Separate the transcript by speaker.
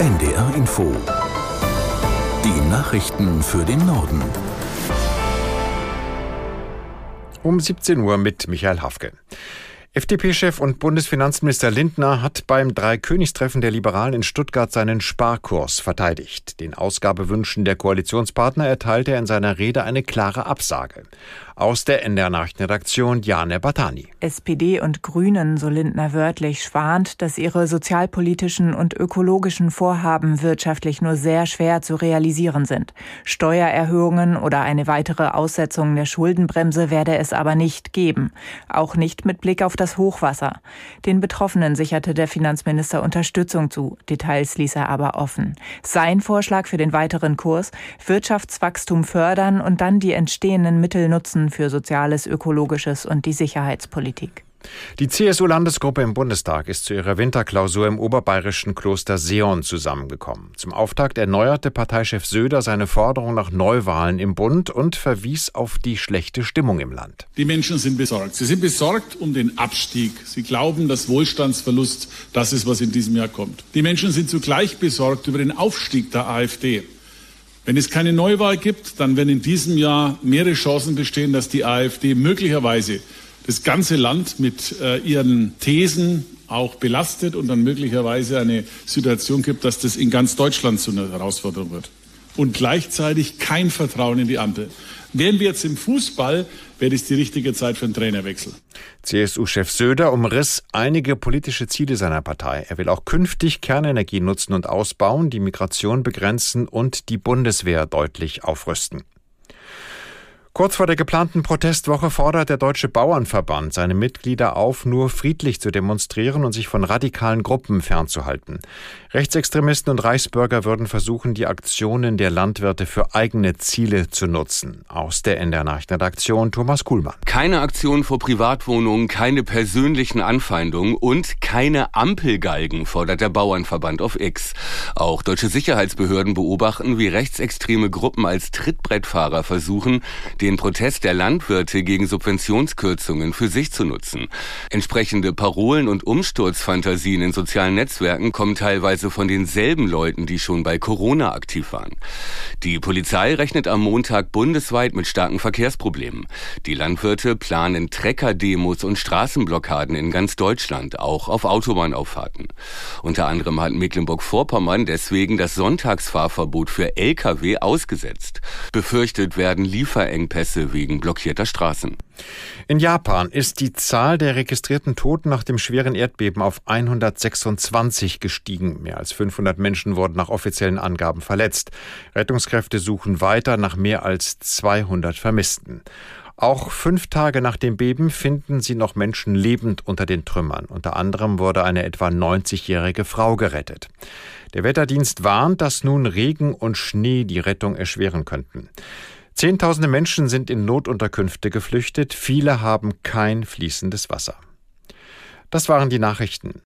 Speaker 1: NDR Info. Die Nachrichten für den Norden.
Speaker 2: Um 17 Uhr mit Michael Hafke. FDP-Chef und Bundesfinanzminister Lindner hat beim Dreikönigstreffen der Liberalen in Stuttgart seinen Sparkurs verteidigt. Den Ausgabewünschen der Koalitionspartner erteilte er in seiner Rede eine klare Absage. Aus der NDR Nachrichtenredaktion Jane Batani.
Speaker 3: SPD und Grünen, so Lindner wörtlich, schwant, dass ihre sozialpolitischen und ökologischen Vorhaben wirtschaftlich nur sehr schwer zu realisieren sind. Steuererhöhungen oder eine weitere Aussetzung der Schuldenbremse werde es aber nicht geben. Auch nicht mit Blick auf das Hochwasser. Den Betroffenen sicherte der Finanzminister Unterstützung zu. Details ließ er aber offen. Sein Vorschlag für den weiteren Kurs Wirtschaftswachstum fördern und dann die entstehenden Mittel nutzen für Soziales, Ökologisches und die Sicherheitspolitik.
Speaker 2: Die CSU-Landesgruppe im Bundestag ist zu ihrer Winterklausur im oberbayerischen Kloster Seon zusammengekommen. Zum Auftakt erneuerte Parteichef Söder seine Forderung nach Neuwahlen im Bund und verwies auf die schlechte Stimmung im Land.
Speaker 4: Die Menschen sind besorgt. Sie sind besorgt um den Abstieg. Sie glauben, dass Wohlstandsverlust das ist, was in diesem Jahr kommt. Die Menschen sind zugleich besorgt über den Aufstieg der AfD. Wenn es keine Neuwahl gibt, dann werden in diesem Jahr mehrere Chancen bestehen, dass die AfD möglicherweise das ganze Land mit äh, ihren Thesen auch belastet und dann möglicherweise eine Situation gibt, dass das in ganz Deutschland zu einer Herausforderung wird. Und gleichzeitig kein Vertrauen in die Ampel. Wären wir jetzt im Fußball, wäre es die richtige Zeit für einen Trainerwechsel.
Speaker 2: CSU-Chef Söder umriss einige politische Ziele seiner Partei. Er will auch künftig Kernenergie nutzen und ausbauen, die Migration begrenzen und die Bundeswehr deutlich aufrüsten. Kurz vor der geplanten Protestwoche fordert der Deutsche Bauernverband seine Mitglieder auf, nur friedlich zu demonstrieren und sich von radikalen Gruppen fernzuhalten. Rechtsextremisten und Reichsbürger würden versuchen, die Aktionen der Landwirte für eigene Ziele zu nutzen. Aus der NDR Nachrichtenredaktion Thomas Kuhlmann.
Speaker 5: Keine Aktion vor Privatwohnungen, keine persönlichen Anfeindungen und keine Ampelgalgen, fordert der Bauernverband auf X. Auch deutsche Sicherheitsbehörden beobachten, wie rechtsextreme Gruppen als Trittbrettfahrer versuchen, den Protest der Landwirte gegen Subventionskürzungen für sich zu nutzen. Entsprechende Parolen und Umsturzfantasien in sozialen Netzwerken kommen teilweise von denselben Leuten, die schon bei Corona aktiv waren. Die Polizei rechnet am Montag bundesweit mit starken Verkehrsproblemen. Die Landwirte planen Trecker-Demos und Straßenblockaden in ganz Deutschland, auch auf Autobahnauffahrten. Unter anderem hat Mecklenburg-Vorpommern deswegen das Sonntagsfahrverbot für Lkw ausgesetzt. Befürchtet werden Lieferengpässe Engpässe wegen blockierter Straßen.
Speaker 2: In Japan ist die Zahl der registrierten Toten nach dem schweren Erdbeben auf 126 gestiegen. Mehr als 500 Menschen wurden nach offiziellen Angaben verletzt. Rettungskräfte suchen weiter nach mehr als 200 Vermissten. Auch fünf Tage nach dem Beben finden sie noch Menschen lebend unter den Trümmern. Unter anderem wurde eine etwa 90-jährige Frau gerettet. Der Wetterdienst warnt, dass nun Regen und Schnee die Rettung erschweren könnten. Zehntausende Menschen sind in Notunterkünfte geflüchtet, viele haben kein fließendes Wasser. Das waren die Nachrichten.